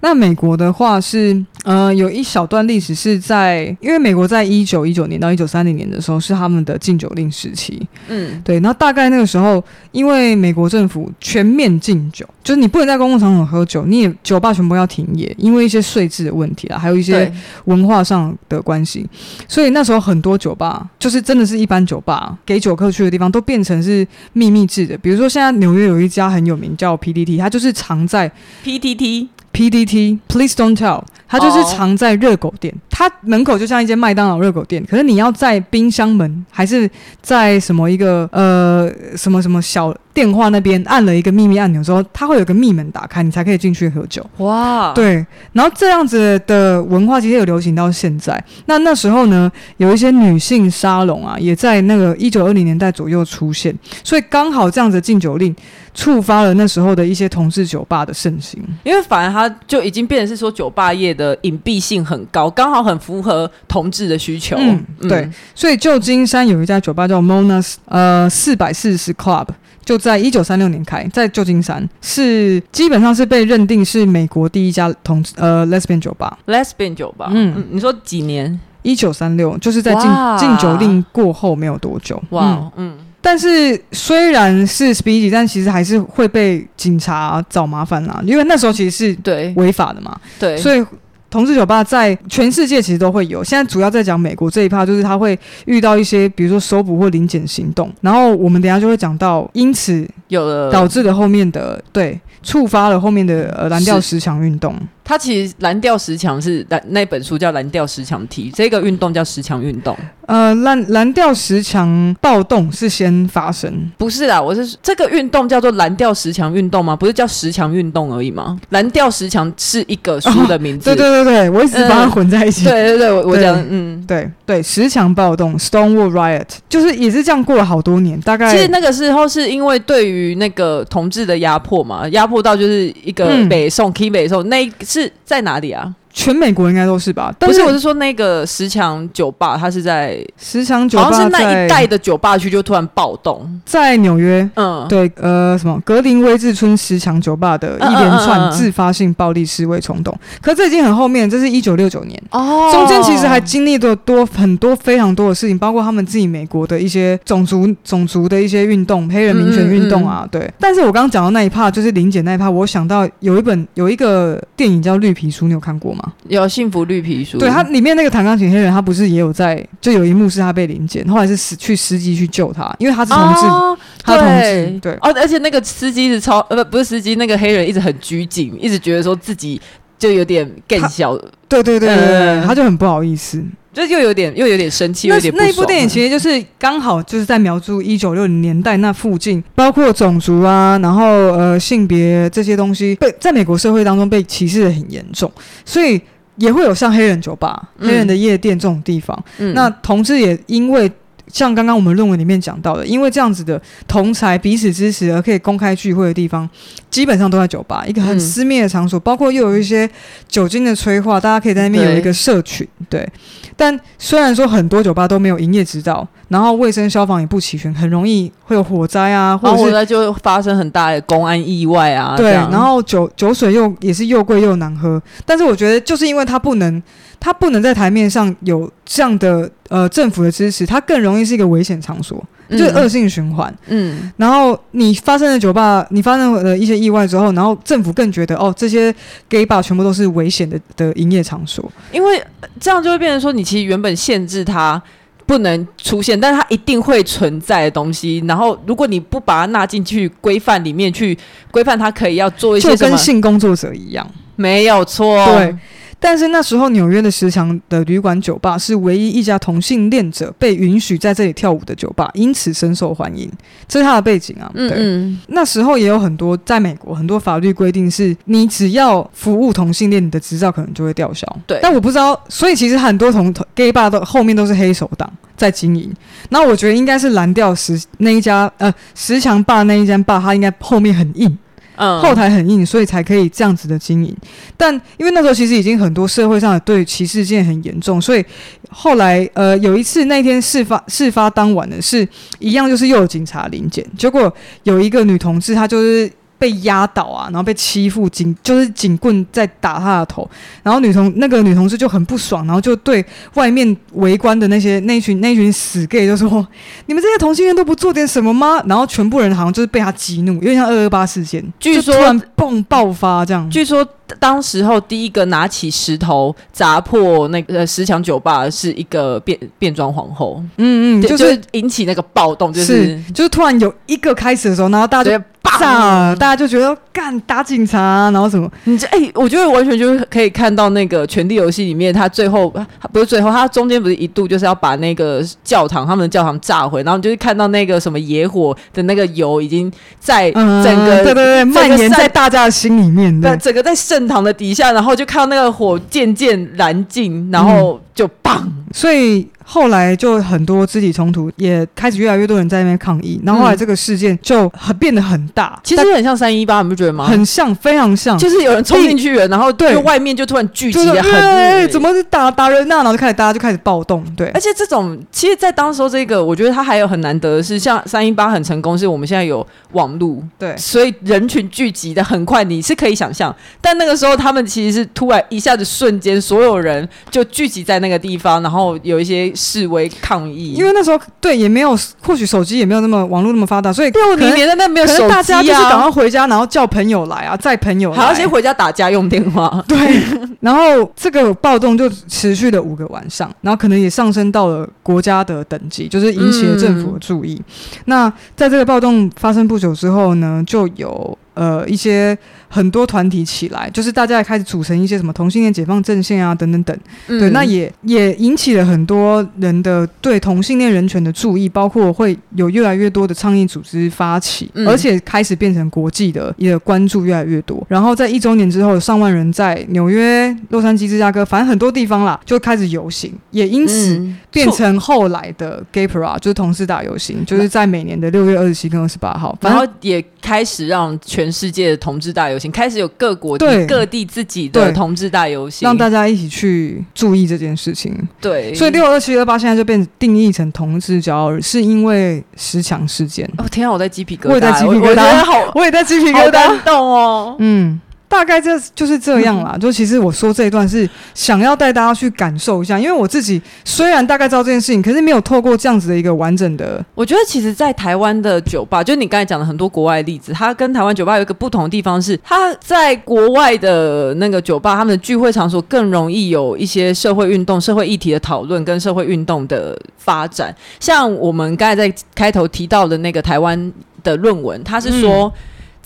那美国的话是，呃，有一小段历史是在，因为美国在一九一九年到一九三零年的时候是他们的禁酒令时期，嗯，对。那大概那个时候，因为美国政府全面禁酒，就是你不能在公共场所喝酒，你也酒吧全部要停业，因为一些税制的问题啊，还有一些文化上的关系，所以那时候很多酒吧就是真的是一般酒吧给酒客去的地方，都变成是秘密制的。比如说现在纽约有一家很有名叫 PDT，它就是藏在 PTT。PDT, please don't tell. 它就是藏在热狗店，它门口就像一间麦当劳热狗店，可是你要在冰箱门还是在什么一个呃什么什么小电话那边按了一个秘密按钮之后，它会有个密门打开，你才可以进去喝酒。哇，对，然后这样子的文化其实有流行到现在。那那时候呢，有一些女性沙龙啊，也在那个一九二零年代左右出现，所以刚好这样子的禁酒令触发了那时候的一些同志酒吧的盛行。因为反而它就已经变成是说酒吧业的隐蔽性很高，刚好很符合同志的需求。嗯，对，嗯、所以旧金山有一家酒吧叫 Mona's 呃四百四十 Club。就在一九三六年开，在旧金山是基本上是被认定是美国第一家同呃 lesbian 酒吧。lesbian 酒吧，嗯，嗯，你说几年？一九三六，就是在禁禁酒令过后没有多久。哇，嗯，嗯，但是虽然是 speedy，但其实还是会被警察找麻烦啦，因为那时候其实是对违法的嘛。对，所以。同志酒吧在全世界其实都会有，现在主要在讲美国这一趴，就是他会遇到一些，比如说搜捕或临检行动，然后我们等下就会讲到，因此有了导致了后面的对。触发了后面的呃蓝调十强运动。它其实蓝调十强是蓝那本书叫蓝调十强题，这个运动叫十强运动。呃，蓝蓝调十强暴动是先发生，不是啦，我是这个运动叫做蓝调十强运动吗？不是叫十强运动而已吗？蓝调十强是一个书的名字。哦。对对对对，我一直把它混在一起。嗯、对对对，我我讲嗯，对对，十强暴动 Stonewall Riot 就是也是这样过了好多年，大概其实那个时候是因为对于那个同志的压迫嘛，压迫。到就是一个北宋 K 北宋，那是在哪里啊？全美国应该都是吧？不是，我是说那个十强酒吧，它是在十强酒吧，好像是那一带的酒吧区就突然暴动，在纽约。嗯，对，呃，什么格林威治村十强酒吧的一连串自发性暴力示威冲动。嗯嗯嗯嗯，可这已经很后面，这是一九六九年哦，中间其实还经历了多很多非常多的事情，包括他们自己美国的一些种族种族的一些运动，黑人民权运动啊，对。但是我刚刚讲到那一趴，就是林姐那一趴，我想到有一本有一个电影叫《绿皮书》，你有看过吗？有幸福绿皮书，对，他里面那个弹钢琴黑人，他不是也有在，就有一幕是他被临检，后来是司去司机去救他，因为他是同志，哦、他同志，对，哦，而且那个司机是超呃不不是司机，那个黑人一直很拘谨，一直觉得说自己就有点更小，对对对对对，呃、他就很不好意思，就又有点又有点生气，有点不那部电影其实就是刚好就是在描述一九六零年代那附近，包括种族啊，然后呃性别这些东西被在美国社会当中被歧视的很严重，所以。也会有像黑人酒吧、嗯、黑人的夜店这种地方。嗯、那同志也因为像刚刚我们论文里面讲到的，因为这样子的同才彼此支持而可以公开聚会的地方，基本上都在酒吧，一个很私密的场所。嗯、包括又有一些酒精的催化，大家可以在那边有一个社群。对，对，但虽然说很多酒吧都没有营业执照。然后卫生消防也不齐全，很容易会有火灾啊，或者是火灾就会发生很大的公安意外啊。对，然后酒酒水又也是又贵又难喝。但是我觉得就是因为它不能，它不能在台面上有这样的呃政府的支持，它更容易是一个危险场所，就是恶性循环。嗯，然后你发生了酒吧，你发生了一些意外之后，然后政府更觉得哦，这些 gay bar 全部都是危险的的营业场所，因为这样就会变成说，你其实原本限制它。不能出现，但是它一定会存在的东西。然后，如果你不把它纳进去规范里面去规范，它可以要做一些？就跟性工作者一样，没有错。对。但是那时候纽约的十强的旅馆酒吧是唯一一家同性恋者被允许在这里跳舞的酒吧，因此深受欢迎。这是他的背景啊。对，嗯嗯，那时候也有很多在美国很多法律规定是，你只要服务同性恋，你的执照可能就会吊销。对，但我不知道，所以其实很多同 gay bar 都后面都是黑手党在经营。那我觉得应该是蓝调十那一家呃十强吧那一间 bar，他应该后面很硬。后台很硬，所以才可以这样子的经营。但因为那时候其实已经很多社会上的对歧视件很严重，所以后来呃有一次那天事发事发当晚的是一样，就是又有警察临检，结果有一个女同志，她就是。被压倒啊，然后被欺负，警就是警棍在打他的头，然后女同那个女同事就很不爽，然后就对外面围观的那些那群那群死 gay 就说：“你们这些同性恋都不做点什么吗？”然后全部人好像就是被他激怒，有点像二二八事件，据说突然蹦爆发这样。据说当时候第一个拿起石头砸破那个十强酒吧是一个变变装皇后，嗯嗯，就是引起那个暴动，就是，是就是突然有一个开始的时候，然后大家就。炸了，大家就觉得干打警察，然后什么？你这哎、欸，我觉得完全就是可以看到那个《权力游戏》里面，他最后不是最后，他中间不是一度就是要把那个教堂他们的教堂炸毁，然后就是看到那个什么野火的那个油已经在整个、嗯、对对对蔓延在大家的心里面，对，整个在圣堂的底下，然后就看到那个火渐渐燃尽，然后就棒，所以。后来就很多肢体冲突，也开始越来越多人在那边抗议，然后后来这个事件就很变得很大，嗯、其实很像三一八，你不觉得吗？很像，非常像，就是有人冲进去了，然后对外面就突然聚集了很怎么是打打人呐、啊？然后就开始大家就开始暴动，对。而且这种其实，在当时候这个，我觉得它还有很难得的是，像三一八很成功，是我们现在有网络，对，所以人群聚集的很快，你是可以想象。但那个时候他们其实是突然一下子瞬间，所有人就聚集在那个地方，然后有一些示威抗议。因为那时候对也没有，或许手机也没有那么网络那么发达，所以六零年代那没有手机啊，大家就是赶快回家，然后叫朋友来啊，载朋友来，还要先回家打家用电话。对，然后这个暴动就持续了五个晚上，然后可能也上升到了国家的等级，就是引起了政府的注意。嗯、那在这个暴动发生不久之后呢，就有呃一些。很多团体起来，就是大家也开始组成一些什么同性恋解放阵线啊，等等等。嗯、对，那也也引起了很多人的对同性恋人权的注意，包括会有越来越多的倡议组织发起，嗯、而且开始变成国际的也关注越来越多。然后在一周年之后，有上万人在纽约、洛杉矶、芝加哥，反正很多地方啦，就开始游行，也因此变成后来的 Gay Parade，就是同志大游行，就是在每年的六月二十七跟二十八号，然后也开始让全世界的同志大游行。开始有各国的各地自己的同志大游行，让大家一起去注意这件事情。对，所以六二七二八现在就变定义成同志骄傲日，是因为十强事件。哦天啊，我在鸡皮疙瘩，我也在鸡皮疙瘩，好，我也在鸡皮疙瘩，动哦，嗯。大概这就是这样啦。就其实我说这一段是想要带大家去感受一下，因为我自己虽然大概知道这件事情，可是没有透过这样子的一个完整的。我觉得其实，在台湾的酒吧，就你刚才讲的很多国外的例子，它跟台湾酒吧有一个不同的地方是，它在国外的那个酒吧，他们的聚会场所更容易有一些社会运动、社会议题的讨论跟社会运动的发展。像我们刚才在开头提到的那个台湾的论文，它是说。嗯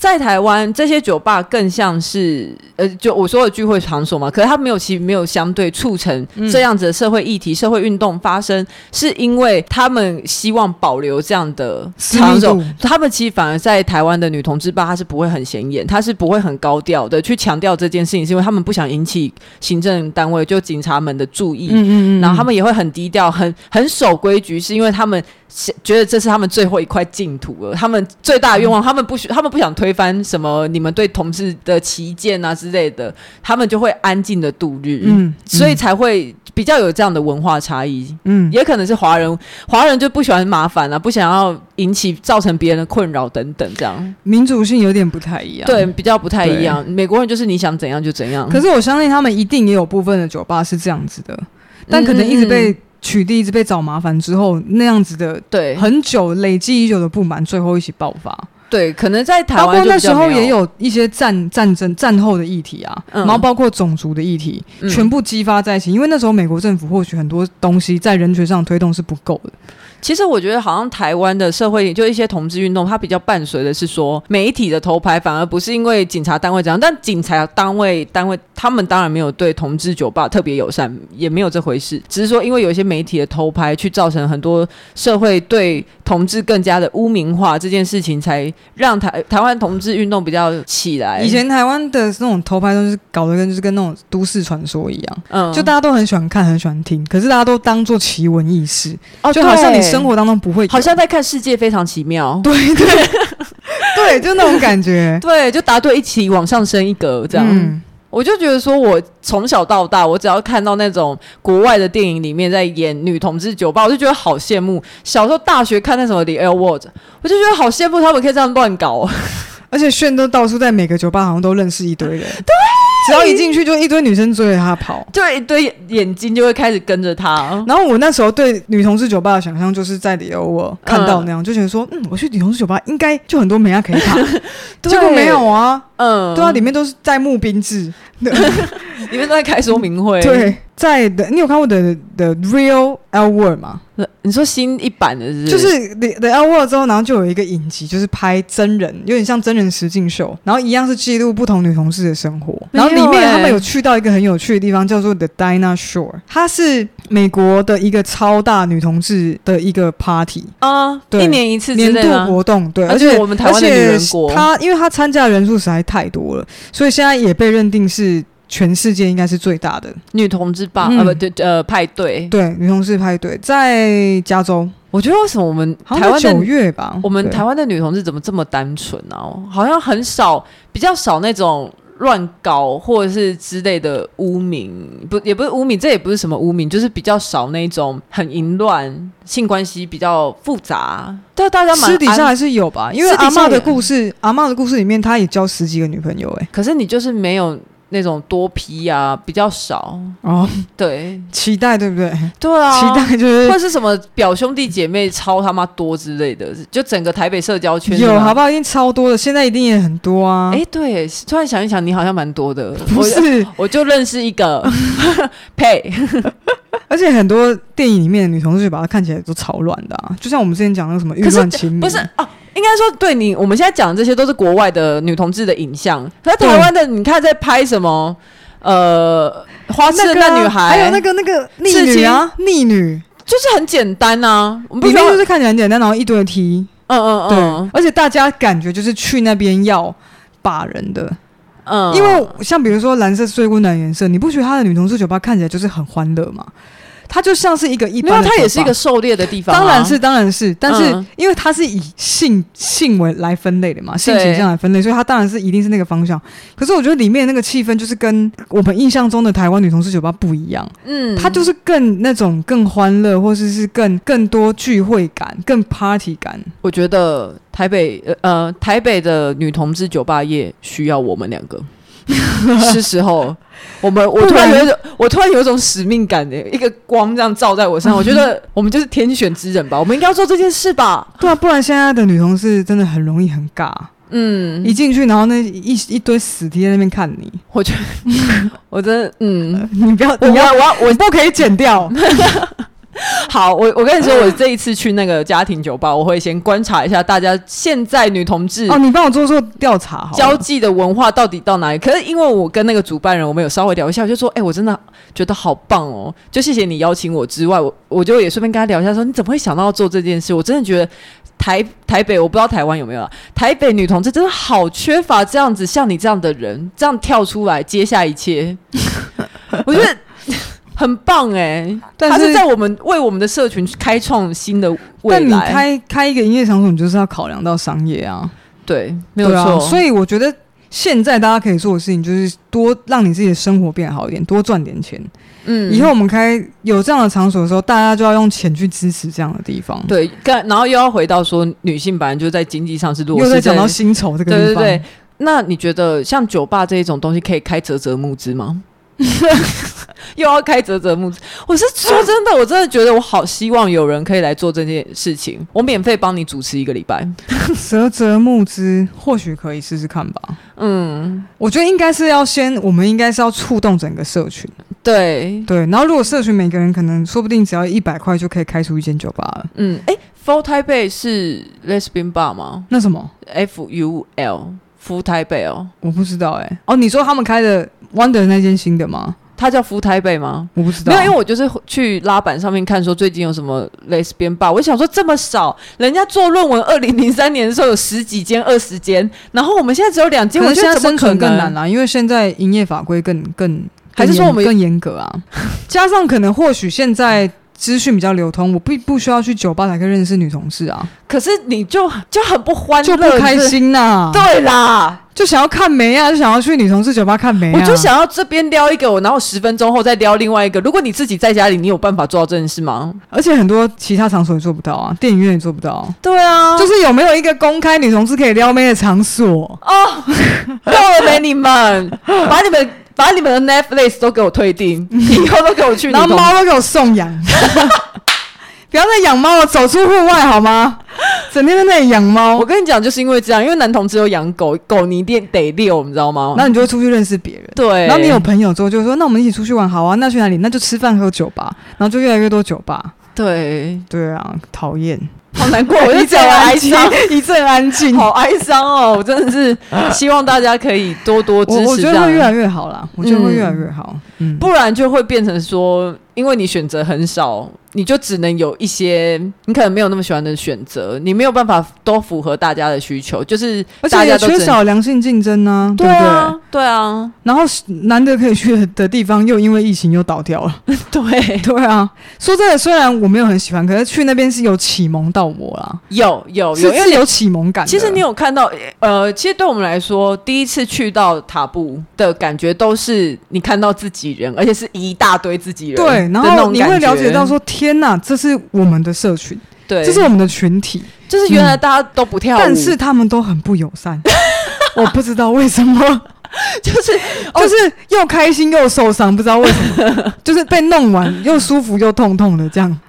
在台湾，这些酒吧更像是呃，就我说的聚会场所嘛。可是它没有，其实没有相对促成这样子的社会议题、嗯、社会运动发生，是因为他们希望保留这样的场所。他们其实反而在台湾的女同志吧，它是不会很显眼，它是不会很高调的去强调这件事情，是因为他们不想引起行政单位就警察们的注意。嗯嗯嗯。然后他们也会很低调，很很守规矩，是因为他们。觉得这是他们最后一块净土了。他们最大的愿望，他们不许，他们不想推翻什么你们对同志的旗舰啊之类的，他们就会安静的度日。嗯，所以才会比较有这样的文化差异。嗯，也可能是华人，华人就不喜欢麻烦啊，不想要引起造成别人的困扰等等，这样民主性有点不太一样。对，比较不太一样。美国人就是你想怎样就怎样。可是我相信他们一定也有部分的酒吧是这样子的，但可能一直被。嗯取缔一直被找麻烦之后，那样子的对很久累积已久的不满，最后一起爆发。对，可能在台湾，包括那时候也有一些战战争战后的议题啊，嗯、然后包括种族的议题，嗯、全部激发在一起。因为那时候美国政府或许很多东西在人权上推动是不够的。其实我觉得，好像台湾的社会就一些同志运动，它比较伴随的是说媒体的头牌，反而不是因为警察单位怎样。但警察单位单位他们当然没有对同志酒吧特别友善，也没有这回事。只是说，因为有一些媒体的头牌，去造成很多社会对同志更加的污名化，这件事情才让台台湾同志运动比较起来。以前台湾的那种头牌都是搞得跟就是跟那种都市传说一样，嗯，就大家都很喜欢看，很喜欢听，可是大家都当做奇闻异事，哦，就好像你。生活当中不会，好像在看世界非常奇妙。对对 对，就那种感觉。对，就答对一起往上升一格这样。嗯、我就觉得说，我从小到大，我只要看到那种国外的电影里面在演女同志酒吧，我就觉得好羡慕。小时候大学看那什么《The L Word》，我就觉得好羡慕他们可以这样乱搞，而且炫都到处在每个酒吧好像都认识一堆人。对。只要一进去，就一堆女生追着他跑，就一堆眼睛就会开始跟着他。然后我那时候对女同志酒吧的想象，就是在里欧我看到那样，嗯、就觉得说，嗯，我去女同志酒吧应该就很多美亚可以跑，结果没有啊，嗯，对啊，里面都是在募兵制。你们都在开说明会。对，在的，你有看过的的 Real L Word 吗？你说新一版的是，是？就是 The The L Word 之后，然后就有一个影集，就是拍真人，有点像真人实境秀，然后一样是记录不同女同事的生活。然后里面他们有去到一个很有趣的地方，叫做 The Dinah Shore，它是美国的一个超大女同志的一个 party 啊，对，一年一次年度活动，对，而且，而且我们台湾的女人国，他因为他参加的人数实在太多了，所以现在也被认定是。全世界应该是最大的女同志吧？呃、嗯，不对，呃，派对，对，女同志派对在加州。我觉得为什么我们台湾九月吧？我们台湾的女同志怎么这么单纯呢？好像很少，比较少那种乱搞或者是之类的污名，不，也不是污名，这也不是什么污名，就是比较少那种很淫乱性关系比较复杂。但大家私底下还是有吧？因为阿嬷的故事，阿嬷的故事里面，她也交十几个女朋友，哎，可是你就是没有。那种多批啊，比较少哦。对，期待对不对？对啊，期待就是或是什么表兄弟姐妹超他妈多之类的，就整个台北社交圈有好不好？一定超多的，现在一定也很多啊。哎，对，突然想一想，你好像蛮多的。不是，我就认识一个 呸，而且很多电影里面的女同志就把她看起来都超乱的啊，就像我们之前讲的什么欲乱情迷，不是啊。应该说，对你，我们现在讲的这些都是国外的女同志的影像。那台湾的，你看在拍什么？呃，花痴的那女孩，还有那个那个逆女啊，逆女，就是很简单啊。我们里面就是看起来很简单，然后一堆 T，嗯嗯嗯，对。而且大家感觉就是去那边要把人的，因为像比如说蓝色是最温暖颜色，你不觉得他的女同事酒吧看起来就是很欢乐吗？它就像是一个一般的，它也是一个狩猎的地方，啊，当然是，当然是，但是因为它是以性性为来分类的嘛，性倾向来分类，所以它当然是一定是那个方向。可是我觉得里面那个气氛就是跟我们印象中的台湾女同志酒吧不一样，嗯，它就是更那种更欢乐，或者是，是更更多聚会感，更 party 感。我觉得台北呃呃台北的女同志酒吧业需要我们两个。是时候，我们我突然有一种，我突然有一种使命感的，一个光这样照在我身上。我觉得 我们就是天选之人吧，我们应该要做这件事吧？对啊，不然现在的女同事真的很容易很尬。嗯，一进去，然后那一一堆死贴在那边看你，我觉得，我真的，嗯，你不要，你要，我要，我不可以剪掉。好，我我跟你说，我这一次去那个家庭酒吧，我会先观察一下大家现在女同志哦，你帮我做做调查，交际的文化到底到哪里？可是因为我跟那个主办人，我们有稍微聊一下，我就说，哎、欸，我真的觉得好棒哦，就谢谢你邀请我之外，我我就也顺便跟他聊一下，说你怎么会想到要做这件事？我真的觉得台台北，我不知道台湾有没有啊，台北女同志真的好缺乏这样子像你这样的人，这样跳出来接下一切，我觉得。很棒哎、欸，但是他是在我们为我们的社群开创新的未来。但你开开一个营业场所，你就是要考量到商业啊。对，没有错、啊。所以我觉得现在大家可以做的事情，就是多让你自己的生活变好一点，多赚点钱。嗯，以后我们开有这样的场所的时候，大家就要用钱去支持这样的地方。对，然后又要回到说，女性本来就在经济上是弱势。又在讲到薪酬这个地方。对对对。那你觉得像酒吧这一种东西，可以开折折募资吗？又要开泽泽木资，我是说真的，我真的觉得我好希望有人可以来做这件事情，我免费帮你主持一个礼拜。泽泽木资或许可以试试看吧。嗯，我觉得应该是要先，我们应该是要触动整个社群。对对，然后如果社群每个人可能说不定只要一百块就可以开出一间酒吧了。嗯，哎，Full Taipei 是 Lesbian Bar 吗？那什么？F U L Full Taipei 哦，我不知道哎、欸。哦，你说他们开的 Wonder 那间新的吗？它叫福台北吗？我不知道，没有，因为我就是去拉板上面看，说最近有什么 Lesbian Bar。我想说这么少，人家做论文，二零零三年的时候有十几间、二十间，然后我们现在只有两间，我觉得生存更难啦，因为现在营业法规更更还是说我们更严格啊？加上可能或许现在。资讯比较流通，我不不需要去酒吧才可以认识女同事啊。可是你就就很不欢乐，就不开心呐、啊。对啦，就想要看梅啊，就想要去女同事酒吧看梅啊。我就想要这边撩一个，我然后十分钟后再撩另外一个。如果你自己在家里，你有办法做到这件事吗？而且很多其他场所也做不到啊，电影院也做不到。对啊，就是有没有一个公开女同事可以撩妹的场所？哦，够了没？你们把你们。把你们的 Netflix 都给我退订，以后都给我去，然后猫都给我送养，不要再养猫了，走出户外好吗？整天在那里养猫。我跟你讲，就是因为这样，因为男同志有养狗，狗你一定得遛，你知道吗？那你就会出去认识别人。对，然后你有朋友之后就说，那我们一起出去玩，好啊，那去哪里？那就吃饭喝酒吧，然后就越来越多酒吧。对，对啊，讨厌。好难过，我一阵哀伤，一阵安静，好哀伤哦！我真的是 希望大家可以多多支持，我觉得会越来越好啦，我觉得会越来越好，嗯，不然就会变成说，因为你选择很少。你就只能有一些你可能没有那么喜欢的选择，你没有办法都符合大家的需求，就是大家都缺少良性竞争呢，对啊，对，对，对啊。然后难得可以去的地方，又因为疫情又倒掉了，对对啊。说真的，虽然我没有很喜欢，可是去那边是有启蒙到我啦，有有有，因为有启蒙感。其实你有看到，呃，其实对我们来说，第一次去到塔布的感觉都是你看到自己人，而且是一大堆自己人，对，然后你会了解到说。天呐，这是我们的社群，对，这是我们的群体，就是原来大家都不跳舞，但是他们都很不友善，我不知道为什么，就是 就是又开心又受伤，不知道为什么，就是被弄完又舒服又痛痛的这样，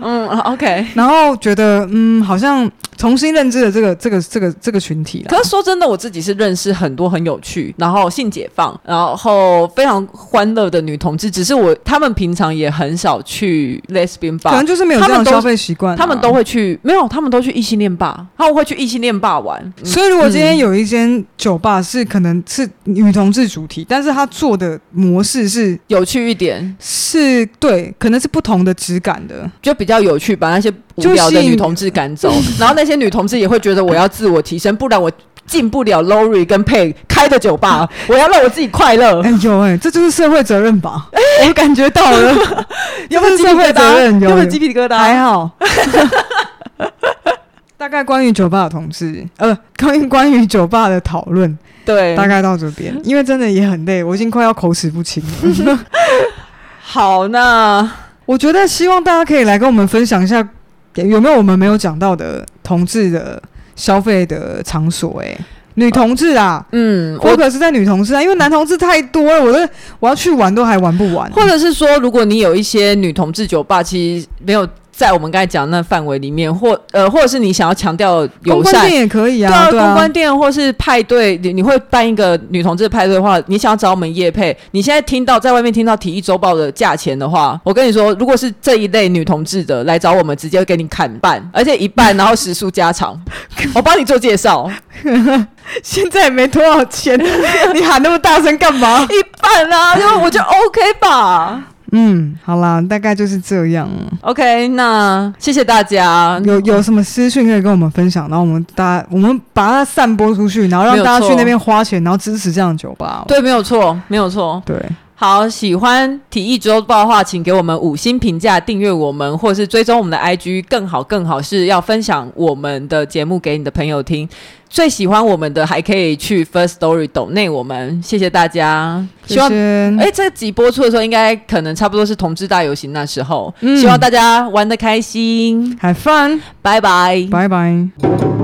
嗯，OK，然后觉得嗯，好像。重新认知了这个这个这个这个群体了。可是说真的，我自己是认识很多很有趣，然后性解放，然后非常欢乐的女同志。只是我他们平常也很少去 lesbian bar，可能就是没有这样消费习惯。他们都会去，没有，他们都去异性恋吧，他们会去异性恋吧玩。所以如果今天有一间酒吧是可能是女同志主题，但是他做的模式是有趣一点，是对，可能是不同的质感的，就比较有趣，把那些。无聊的女同志赶走，然后那些女同志也会觉得我要自我提升，不然我进不了 Lori 跟 Pay 开的酒吧。我要让我自己快乐。哎呦哎，这就是社会责任吧？我感觉到了，有没有社会责任？有没有鸡皮疙瘩？还好。大概关于酒吧的同志，呃，关于关于酒吧的讨论，对，大概到这边，因为真的也很累，我已经快要口齿不清了。好，那我觉得希望大家可以来跟我们分享一下。有没有我们没有讲到的同志的消费的场所？哎，女同志啊，嗯，我可是在女同志啊，因为男同志太多了，我的我要去玩都还玩不完。或者是说，如果你有一些女同志酒吧，其实没有。在我们刚才讲的那范围里面，或呃，或者是你想要强调友善，公关店也可以啊。对啊，公关店或是派对，你你会办一个女同志派对的话，你想要找我们叶配，你现在听到在外面听到体育周报的价钱的话，我跟你说，如果是这一类女同志的来找我们，直接给你砍半，而且一半，然后时速加长，我帮你做介绍。现在也没多少钱，你喊那么大声干嘛？一半啊，因为我就 OK 吧。嗯，好啦，大概就是这样。OK，那谢谢大家。有有什么私讯可以跟我们分享？然后我们大家，我们把它散播出去，然后让大家去那边花钱，然后支持这样的酒吧。对，没有错，没有错。对，好，喜欢体育周报的话，请给我们五星评价，订阅我们，或是追踪我们的 IG。更好，更好是要分享我们的节目给你的朋友听。最喜欢我们的还可以去 First Story 抖内我们，谢谢大家。希望哎、欸，这集播出的时候应该可能差不多是同志大游行那时候，嗯、希望大家玩的开心，Have fun，拜拜，拜拜。